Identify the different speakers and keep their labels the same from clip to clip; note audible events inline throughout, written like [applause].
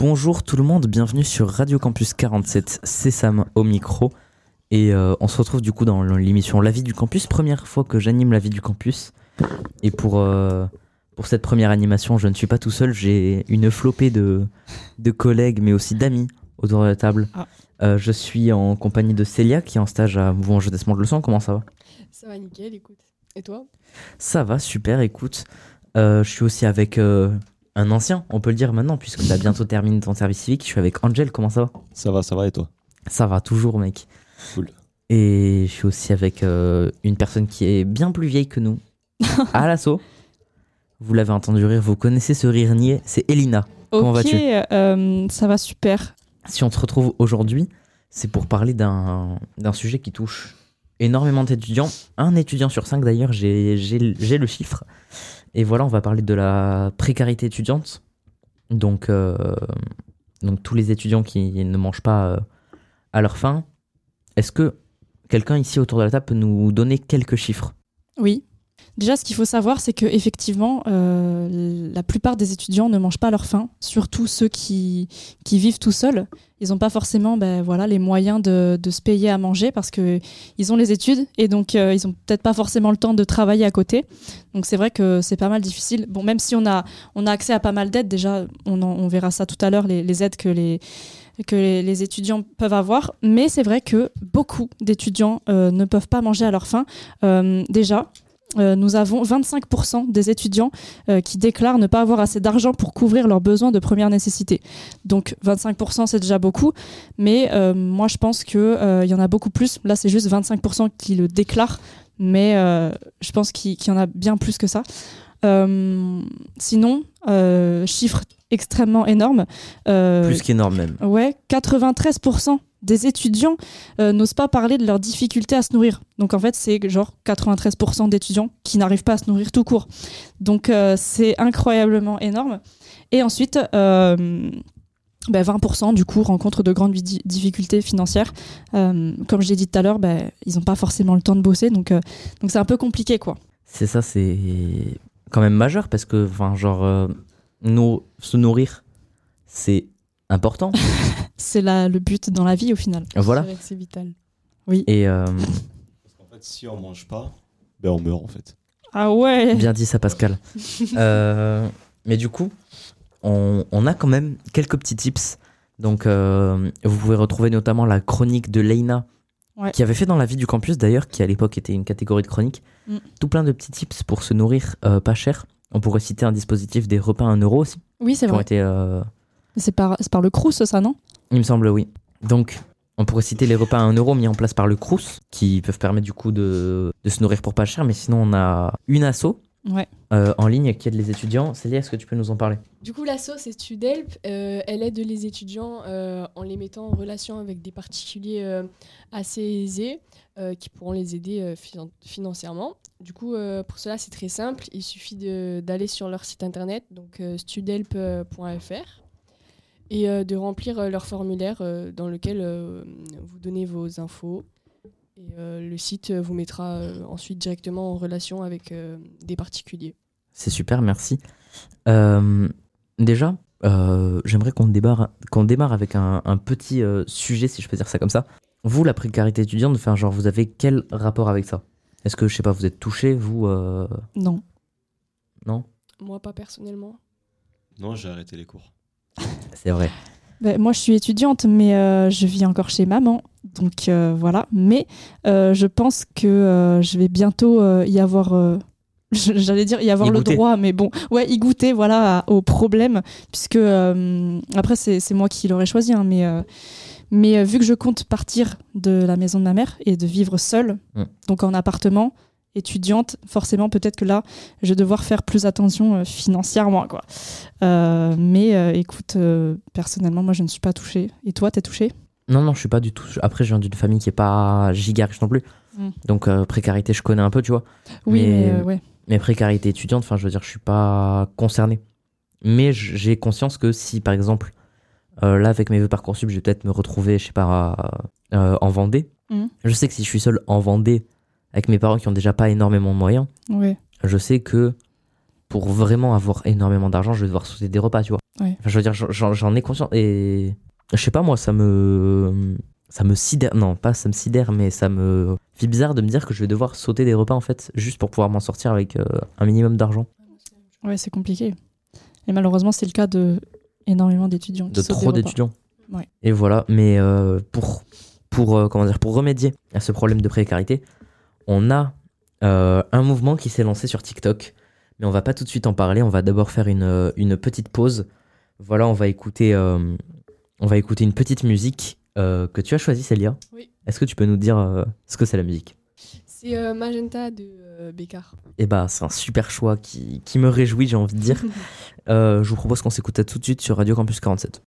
Speaker 1: Bonjour tout le monde, bienvenue sur Radio Campus 47, c'est Sam au micro. Et euh, on se retrouve du coup dans l'émission La vie du campus, première fois que j'anime La vie du campus. Et pour, euh, pour cette première animation, je ne suis pas tout seul, j'ai une flopée de, de collègues mais aussi d'amis autour de la table.
Speaker 2: Ah.
Speaker 1: Euh, je suis en compagnie de Célia qui est en stage à Mouvement Jeunesse de Leçon, comment ça va?
Speaker 2: Ça va nickel, écoute. Et toi?
Speaker 1: Ça va, super, écoute. Je suis aussi avec euh, un ancien, on peut le dire maintenant, puisque tu as bientôt terminé ton service civique. Je suis avec Angel, comment ça va?
Speaker 3: Ça va, ça va et toi?
Speaker 1: Ça va toujours, mec.
Speaker 3: Cool.
Speaker 1: Et je suis aussi avec euh, une personne qui est bien plus vieille que nous, [laughs] à l'assaut. Vous l'avez entendu rire, vous connaissez ce rire niais, c'est Elina. Comment vas-tu?
Speaker 2: euh, ça va super.
Speaker 1: Si on se retrouve aujourd'hui, c'est pour parler d'un d'un sujet qui touche énormément d'étudiants. Un étudiant sur cinq d'ailleurs, j'ai j'ai- j'ai le chiffre. Et voilà, on va parler de la précarité étudiante. Donc, euh, tous les étudiants qui ne mangent pas euh, à leur faim. Est-ce que quelqu'un ici autour de la table peut nous donner quelques chiffres?
Speaker 2: Oui. Déjà, ce qu'il faut savoir, c'est que effectivement, euh, la plupart des étudiants ne mangent pas leur faim, surtout ceux qui, qui vivent tout seuls. Ils n'ont pas forcément ben, voilà, les moyens de, de se payer à manger parce qu'ils ont les études et donc euh, ils n'ont peut-être pas forcément le temps de travailler à côté. Donc c'est vrai que c'est pas mal difficile. Bon, même si on a, on a accès à pas mal d'aides, déjà, on, on verra ça tout à l'heure, les, les aides que les, que les, étudiants peuvent avoir. Mais c'est vrai que beaucoup d'étudiants euh, ne peuvent pas manger à leur faim. Déjà, euh, nous avons 25% des étudiants euh, qui déclarent ne pas avoir assez d'argent pour couvrir leurs besoins de première nécessité. Donc 25% c'est déjà beaucoup, mais euh, moi je pense qu'il y en a beaucoup plus. Là c'est juste 25% qui le déclarent, mais je pense qu'il y en a bien plus que ça. Sinon, chiffre extrêmement énorme.
Speaker 1: Plus qu'énorme même.
Speaker 2: Ouais, 93% des étudiants euh, n'osent pas parler de leurs difficultés à se nourrir. Donc en fait, c'est genre 93% d'étudiants qui n'arrivent pas à se nourrir tout court. Donc euh, c'est incroyablement énorme. Et ensuite, euh, ben, 20% du coup rencontrent de grandes di- difficultés financières. Euh, comme je l'ai dit tout à l'heure, ben, ils n'ont pas forcément le temps de bosser, donc euh, c'est un peu compliqué quoi.
Speaker 1: C'est ça, c'est quand même majeur parce que, genre, euh, nous, se nourrir, c'est important. [laughs]
Speaker 2: C'est là le but dans la vie au final.
Speaker 1: voilà.
Speaker 4: C'est vrai que c'est vital.
Speaker 1: Et euh,
Speaker 3: Parce qu'en fait, si on mange pas, ben on meurt en fait.
Speaker 2: Ah ouais.
Speaker 1: bien dit ça, Pascal. [laughs] Euh, mais du coup, on, on a quand même quelques petits tips. Donc, euh, vous pouvez retrouver notamment la chronique de Leina,
Speaker 2: Ouais.
Speaker 1: qui avait fait dans la vie du campus d'ailleurs, qui à l'époque était une catégorie de chronique.
Speaker 2: Mm.
Speaker 1: Tout plein de petits tips pour se nourrir euh, pas cher. On pourrait citer un dispositif des repas à 1 euro aussi,
Speaker 2: Oui, c'est
Speaker 1: qui ont
Speaker 2: vrai.
Speaker 1: été euh,
Speaker 2: C'est par le Crous ça non?
Speaker 1: Il me semble, oui. Donc, on pourrait citer les repas à 1 euro mis en place par le Crous, qui peuvent permettre du coup de, de se nourrir pour pas cher, mais sinon on a une asso
Speaker 2: Ouais.
Speaker 1: euh, en ligne qui aide les étudiants. Célia, est-ce que tu peux nous en parler?
Speaker 4: Du coup, l'asso, c'est Studelp. Euh, elle aide les étudiants euh, en les mettant en relation avec des particuliers euh, assez aisés euh, qui pourront les aider euh, finan- financièrement. Du coup, euh, pour cela, c'est très simple. Il suffit de- d'aller sur leur site internet, donc euh, studelp.fr, et euh, de remplir euh, leur formulaire euh, dans lequel euh, vous donnez vos infos. Et euh, le site vous mettra euh, ensuite directement en relation avec euh, des particuliers.
Speaker 1: C'est super, merci. Euh, déjà, euh, j'aimerais qu'on démarre, qu'on démarre avec un, un petit euh, sujet, si je peux dire ça comme ça. Vous, la précarité étudiante, enfin, genre, vous avez quel rapport avec ça? Est-ce que, je sais pas, vous êtes touché, vous euh,
Speaker 2: Non.
Speaker 1: Non?
Speaker 4: Moi, pas personnellement.
Speaker 3: Non, j'ai arrêté les cours.
Speaker 1: C'est vrai.
Speaker 2: Ben, moi, je suis étudiante, mais euh, je vis encore chez maman. Donc euh, voilà. Mais euh, je pense que je vais bientôt y avoir. [laughs] J'allais dire y avoir
Speaker 1: Y
Speaker 2: le
Speaker 1: goûter.
Speaker 2: droit, mais bon, ouais, y goûter, voilà, au problème, puisque après c'est moi qui l'aurais choisi, hein, mais mais vu que je compte partir de la maison de ma mère et de vivre seule,
Speaker 1: Mm.
Speaker 2: donc en appartement, étudiante, forcément, peut-être que là, je vais devoir faire plus attention euh, financièrement, quoi. Euh, mais euh, écoute, euh, personnellement, moi, je ne suis pas touchée. Et toi, t'es touchée?
Speaker 1: Non, non, je suis pas du tout. Après, je viens d'une famille qui est pas giga riche non plus.
Speaker 2: Mm.
Speaker 1: Donc, précarité, je connais un peu, tu vois.
Speaker 2: Oui,
Speaker 1: Mais-
Speaker 2: mais, ouais.
Speaker 1: Mais précarité étudiante, enfin, je veux dire, je suis pas concerné. Mais j'ai conscience que si, par exemple, là, avec mes vœux Parcoursup, je vais peut-être me retrouver, je sais pas, en Vendée.
Speaker 2: Mhm.
Speaker 1: Je sais que si je suis seul en Vendée, avec mes parents qui ont déjà pas énormément de moyens, je sais que pour vraiment avoir énormément d'argent, je vais devoir sauter des repas, tu vois. Enfin, je veux dire, j'en- ai conscience. Et je sais pas, moi, ça me. Ça me sidère. Non, pas ça me sidère, mais ça me fait bizarre de me dire que je vais devoir sauter des repas, en fait, juste pour pouvoir m'en sortir avec euh, un minimum d'argent.
Speaker 2: Ouais, c'est compliqué. Et malheureusement, c'est le cas de énormément d'étudiants.
Speaker 1: De trop d'étudiants.
Speaker 2: Ouais.
Speaker 1: Et voilà, mais euh, pour, pour, euh, comment dire, pour remédier à ce problème de précarité, on a euh, un mouvement qui s'est lancé sur TikTok. Mais on va pas tout de suite en parler, on va d'abord faire une, euh, une petite pause. Voilà, on va écouter, euh, on va écouter une petite musique euh, que tu as choisie, Célia.
Speaker 4: Oui.
Speaker 1: Est-ce que tu peux nous dire ce que c'est la musique?
Speaker 4: C'est Magenta de Bécard.
Speaker 1: Eh bah, c'est un super choix qui, qui me réjouit, j'ai envie de dire. [laughs] Je vous propose qu'on s'écoute tout de suite sur Radio Campus 47.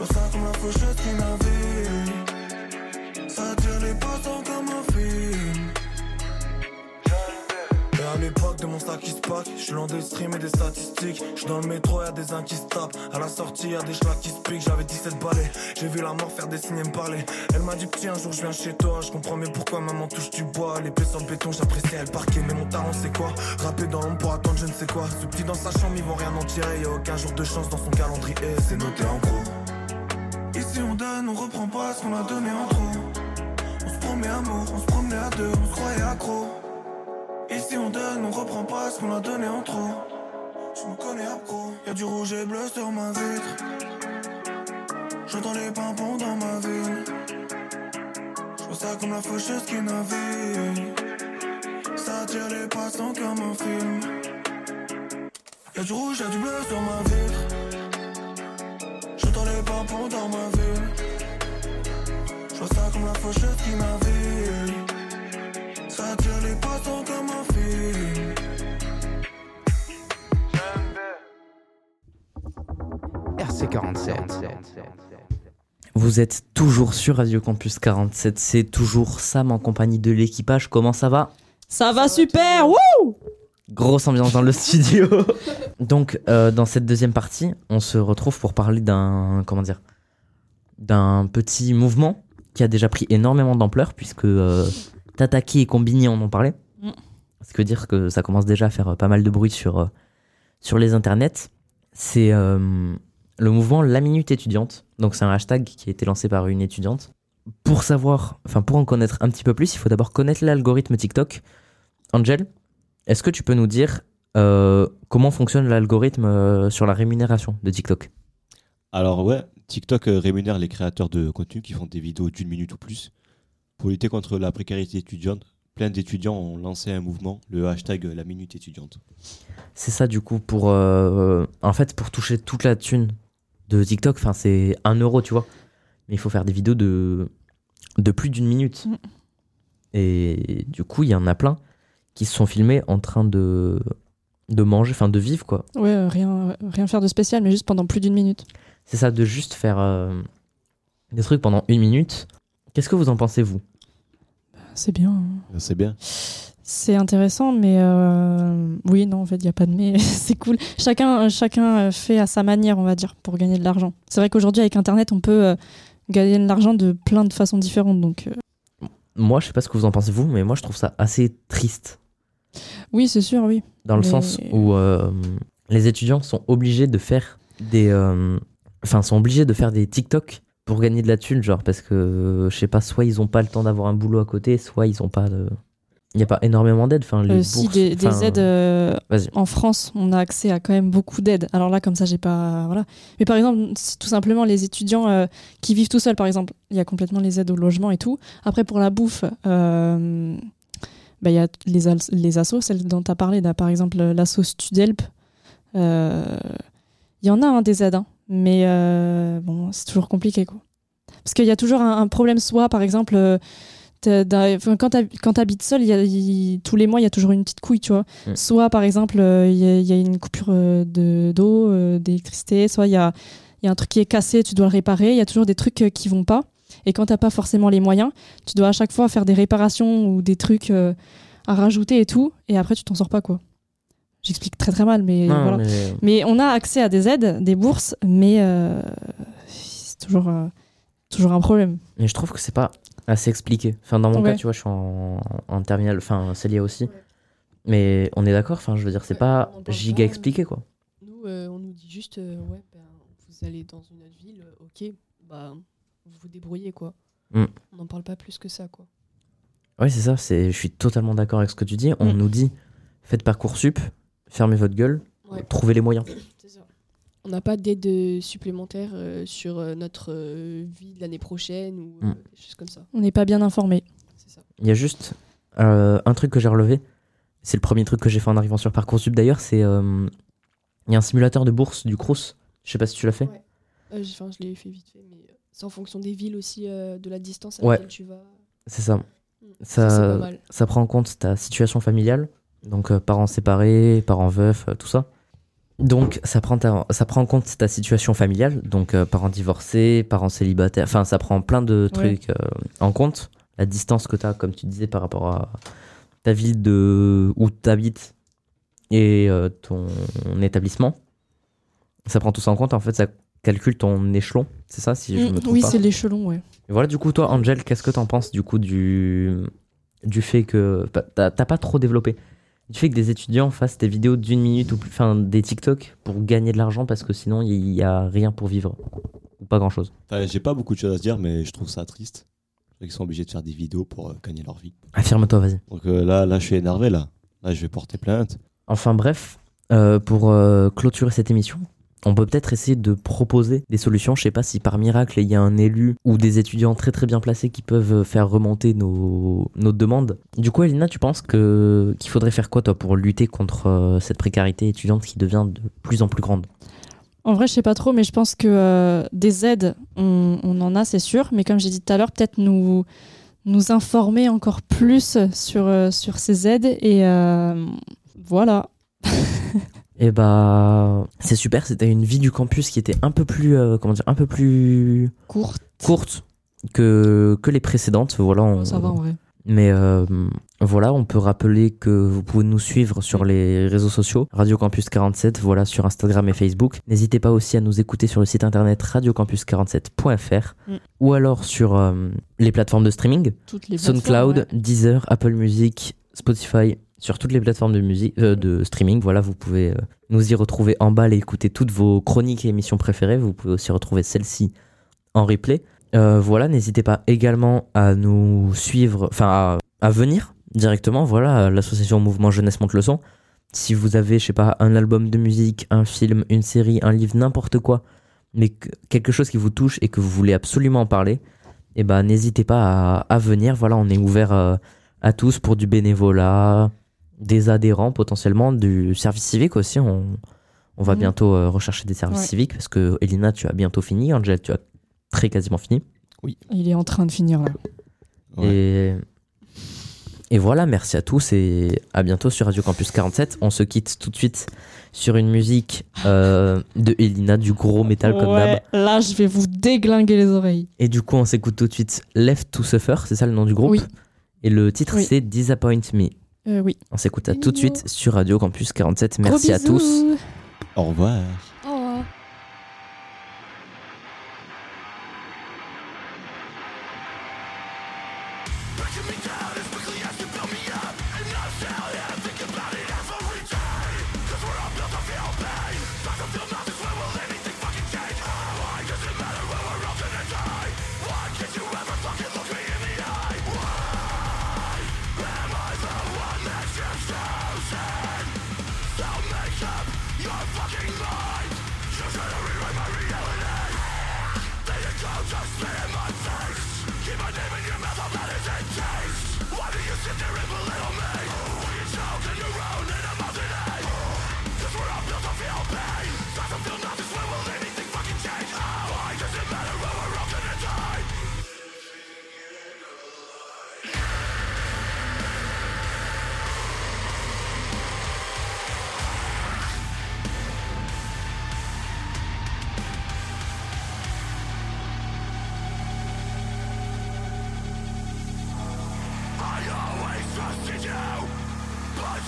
Speaker 5: J'vois ça comme la faucheuse qui navigue. Ça attire les passants comme un film. À l'époque de mon sac qui se pack, je suis loin des streams et des statistiques. Je dans le métro, y'a des uns qui se tapent. À la sortie, y'a des schlacs qui se piquent. J'avais 17 balais, j'ai vu la mort faire des signes et me parler. Elle m'a dit, petit, un jour je viens chez toi. Je comprends mieux pourquoi maman touche du bois. L'épée sur le béton, j'apprécie elle parquet. Mais mon talent, c'est quoi? Rapper dans l'ombre pour attendre, je ne sais quoi. Ce petit dans sa chambre, ils vont rien en tirer. Y'a aucun jour de chance dans son calendrier, c'est noté en gros. Ici on donne, on reprend pas ce qu'on a donné en trop. On se promet amour, on se promenait à deux, on se croyait accro. Ici on donne, on reprend pas ce qu'on a donné en trop. Je me connais accro, y'a du rouge et bleu sur ma vitre. J'entends les pimpons dans ma ville. Je ça comme la faucheuse qui navigue. Ça attire les passants comme un film. Y'a du rouge, y'a du bleu sur ma vitre. J'entends les pimpons dans faucheuse qui navigue. Ça attire les passants comme un film.
Speaker 6: RC47.
Speaker 1: Vous êtes toujours sur Radio Campus 47, c'est toujours Sam en compagnie de l'équipage. Comment ça va?
Speaker 2: Ça va super Wouh
Speaker 1: Grosse ambiance dans le studio. Donc, euh, dans cette deuxième partie, on se retrouve pour parler d'un comment dire d'un petit mouvement qui a déjà pris énormément d'ampleur puisque euh, Tataki et Combini en ont parlé.
Speaker 2: Mm.
Speaker 1: Ce qui veut dire que ça commence déjà à faire euh, pas mal de bruit sur euh, sur les internets. C'est euh, le mouvement La Minute étudiante. Donc, c'est un hashtag qui a été lancé par une étudiante. Pour savoir, enfin pour en connaître un petit peu plus, il faut d'abord connaître l'algorithme TikTok. Angel, est-ce que tu peux nous dire euh, comment fonctionne l'algorithme euh, sur la rémunération de TikTok?
Speaker 3: Alors ouais, TikTok euh, rémunère les créateurs de contenu qui font des vidéos d'une minute ou plus. Pour lutter contre la précarité étudiante, plein d'étudiants ont lancé un mouvement, le hashtag la minute étudiante.
Speaker 1: C'est ça du coup pour euh, en fait pour toucher toute la thune de TikTok. Enfin c'est un euro tu vois, mais il faut faire des vidéos de de plus d'une minute.
Speaker 2: Mm.
Speaker 1: Et du coup il y en a plein qui se sont filmés en train de de manger, enfin de vivre quoi.
Speaker 2: Ouais, euh, rien, rien faire de spécial, mais juste pendant plus d'une minute.
Speaker 1: C'est ça de juste faire euh, des trucs pendant une minute. Qu'est-ce que vous en pensez vous?
Speaker 2: C'est bien. hein.
Speaker 3: C'est bien.
Speaker 2: C'est intéressant, mais euh, oui, non, en fait, il n'y a pas de mais. [laughs] c'est cool. Chacun, chacun euh, fait à sa manière, on va dire, pour gagner de l'argent. C'est vrai qu'aujourd'hui, avec Internet, on peut euh, gagner de l'argent de plein de façons différentes. Donc,
Speaker 1: Moi je sais pas ce que vous en pensez vous, mais moi je trouve ça assez triste.
Speaker 2: oui, c'est sûr, oui.
Speaker 1: Dans le
Speaker 2: Mais-
Speaker 1: sens où euh, les étudiants sont obligés de faire des. euh, Enfin, sont obligés de faire des TikTok pour gagner de la thune, genre, parce que, je sais pas, soit ils ont pas le temps d'avoir un boulot à côté, soit ils ont pas de. Il n'y a pas énormément d'aides. Enfin, les
Speaker 2: Euh, si,
Speaker 1: bourses,
Speaker 2: des, aides euh, en France, on a accès à quand même beaucoup d'aides. Alors là, comme ça, j'ai pas. Voilà. Mais par exemple, tout simplement les étudiants euh, qui vivent tout seuls, par exemple, il y a complètement les aides au logement et tout. Après, pour la bouffe, euh, bah, il y a les, les assos, celles dont tu as parlé, là, par exemple, l'asso Studelp. Il y en a hein, des aides, hein. Mais euh, bon, c'est toujours compliqué. Quoi. Parce qu'il y a toujours un, un problème, soit par exemple. euh, t'as- quand tu habites seul, y a- il- tous les mois, il y a toujours une petite couille, tu vois.
Speaker 1: Mm.
Speaker 2: Soit, par exemple, euh, il y, a- y une coupure de- d'eau, d'électricité, soit il y a, y a un truc qui est cassé, tu dois le réparer. Il y a toujours des trucs qui vont pas. Et quand t'as pas forcément les moyens, tu dois à chaque fois faire des réparations ou des trucs euh, à rajouter et tout. Et après, tu t'en sors pas, quoi. J'explique très très mal, mais
Speaker 1: Non,
Speaker 2: voilà.
Speaker 1: mais-
Speaker 2: Mais on a accès à des aides, des bourses, mais euh, c'est toujours, euh, toujours un problème.
Speaker 1: Mais je trouve que c'est pas assez expliqué. Enfin, dans mon
Speaker 2: Ouais.
Speaker 1: cas, tu vois, je suis en, en terminale, enfin, Célia aussi.
Speaker 4: Ouais.
Speaker 1: Mais on est d'accord, enfin, je veux dire, c'est
Speaker 4: Ouais,
Speaker 1: pas giga
Speaker 4: pas,
Speaker 1: expliqué, quoi.
Speaker 4: Nous, euh, on nous dit juste, euh, ouais, ben, vous allez dans une autre ville, ok, bah, vous vous débrouillez, quoi.
Speaker 1: Mm.
Speaker 4: On n'en parle pas plus que ça, quoi.
Speaker 1: Ouais, c'est ça, c'est, je suis totalement d'accord avec ce que tu dis. On
Speaker 2: Mm.
Speaker 1: nous dit, faites Parcoursup, fermez votre gueule,
Speaker 4: Ouais.
Speaker 1: trouvez les moyens.
Speaker 4: Ça. On n'a pas d'aide euh, supplémentaire euh, sur euh, notre euh, vie de l'année prochaine ou
Speaker 1: Mm.
Speaker 4: des choses comme ça.
Speaker 2: On n'est pas bien informé.
Speaker 1: Il y a juste euh, un truc que j'ai relevé. C'est le premier truc que j'ai fait en arrivant sur Parcoursup d'ailleurs. C'est. euh, Il y a un simulateur de bourse du Crous. Je sais pas si tu l'as fait.
Speaker 4: Ouais. Euh, enfin, je l'ai fait vite fait, mais c'est en fonction des villes aussi, euh, de la distance à
Speaker 1: Ouais.
Speaker 4: laquelle tu vas.
Speaker 1: C'est ça.
Speaker 4: Mm. Mal.
Speaker 1: ça prend en compte ta situation familiale. Donc, euh, parents séparés, parents veufs, euh, tout ça. Donc, ça prend, ta- ça prend en compte ta situation familiale. Donc, euh, parents divorcés, parents célibataires. Enfin, ça prend plein de
Speaker 2: Ouais.
Speaker 1: trucs euh, en compte. La distance que tu as, comme tu disais, par rapport à ta ville de où tu habites et euh, ton établissement. Ça prend tout ça en compte. En fait, ça calcule ton échelon. C'est ça, si je
Speaker 2: Mm,
Speaker 1: me trompe
Speaker 2: oui, c'est l'échelon, ouais.
Speaker 1: et voilà, du coup, toi, Angel, qu'est-ce que t'en penses du coup du, du fait que bah, t'as pas trop développé Du fait que des étudiants fassent des vidéos d'une minute ou plus, enfin des TikTok pour gagner de l'argent parce que sinon il y a rien pour vivre ou pas grand chose.
Speaker 3: Enfin, J'ai pas beaucoup de choses à se dire, mais je trouve ça triste. Ils sont obligés de faire des vidéos pour euh, gagner leur vie.
Speaker 1: Affirme-toi, vas-y.
Speaker 3: Donc euh, là, là, je suis énervé, là. Là, je vais porter plainte.
Speaker 1: Enfin bref, euh, pour clôturer cette émission, on peut peut-être essayer de proposer des solutions. Je sais pas si par miracle il y a un élu ou des étudiants très très bien placés qui peuvent faire remonter nos, demandes. Du coup, Elina, tu penses qu'il faudrait faire quoi toi pour lutter contre euh, cette précarité étudiante qui devient de plus en plus grande?
Speaker 2: En vrai, je sais pas trop, mais je pense que euh, des aides, on, en a, c'est sûr. Mais comme j'ai dit tout à l'heure, peut-être nous, informer encore plus sur, euh, ces aides. Et voilà. [laughs]
Speaker 1: Et bah, c'est super. C'était une vie du campus qui était un peu plus, euh, comment dire, un peu plus
Speaker 2: Courte.
Speaker 1: courte que que les précédentes. Voilà. on-
Speaker 2: Ça va en vrai.
Speaker 1: Mais euh, voilà, on peut rappeler que vous pouvez nous suivre sur les réseaux sociaux, Radio Campus 47, voilà, sur Instagram et Facebook. N'hésitez pas aussi à nous écouter sur le site internet radiocampus47.fr
Speaker 2: Mm.
Speaker 1: ou alors sur euh, les plateformes de streaming,
Speaker 2: Toutes les
Speaker 1: SoundCloud,
Speaker 2: ouais.
Speaker 1: Deezer, Apple Music, Spotify, sur toutes les plateformes de musique, euh, streaming. Voilà, vous pouvez euh, nous y retrouver en balle et écouter toutes vos chroniques et émissions préférées. Vous pouvez aussi retrouver celle-ci en replay. Euh, voilà, n'hésitez pas également à nous suivre, enfin à, venir directement. Voilà, l'association Mouvement Jeunesse Monte le Son. Si vous avez, je sais pas, un album de musique, un film, une série, un livre, n'importe quoi, mais que- quelque chose qui vous touche et que vous voulez absolument en parler, eh ben n'hésitez pas à, venir. Voilà, on est ouvert à tous pour du bénévolat, des adhérents potentiellement, du service civique aussi. On, on va
Speaker 2: Mhm.
Speaker 1: bientôt euh, rechercher des services
Speaker 2: Ouais.
Speaker 1: civiques parce que Elina, tu as bientôt fini. Angel, tu as très quasiment fini.
Speaker 2: Il est en train de finir là.
Speaker 3: Ouais.
Speaker 1: Et, et voilà, merci à tous et à bientôt sur Radio Campus 47. On se quitte tout de suite sur une musique euh, de Elina, du gros métal comme d'hab.
Speaker 2: Ouais, là, je vais vous déglinguer les oreilles.
Speaker 1: Et du coup, on s'écoute tout de suite Left to Suffer, c'est ça le nom du groupe?
Speaker 2: Oui.
Speaker 1: Et le titre,
Speaker 2: Oui.
Speaker 1: c'est Disappoint Me.
Speaker 2: Euh, oui.
Speaker 1: On s'écoute
Speaker 4: Bingo.
Speaker 1: tout de suite sur Radio Campus 47.
Speaker 2: Gros
Speaker 1: Merci à
Speaker 2: bisous.
Speaker 1: tous.
Speaker 3: Au revoir.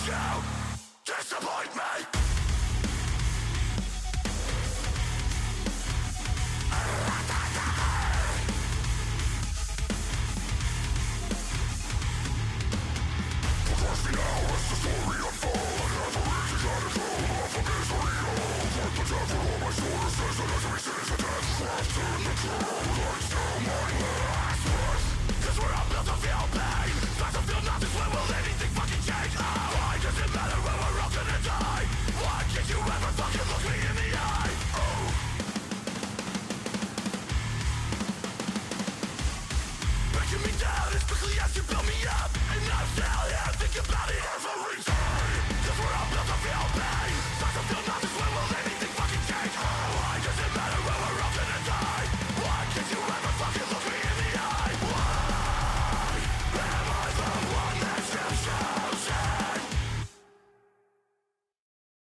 Speaker 7: You disappoint me.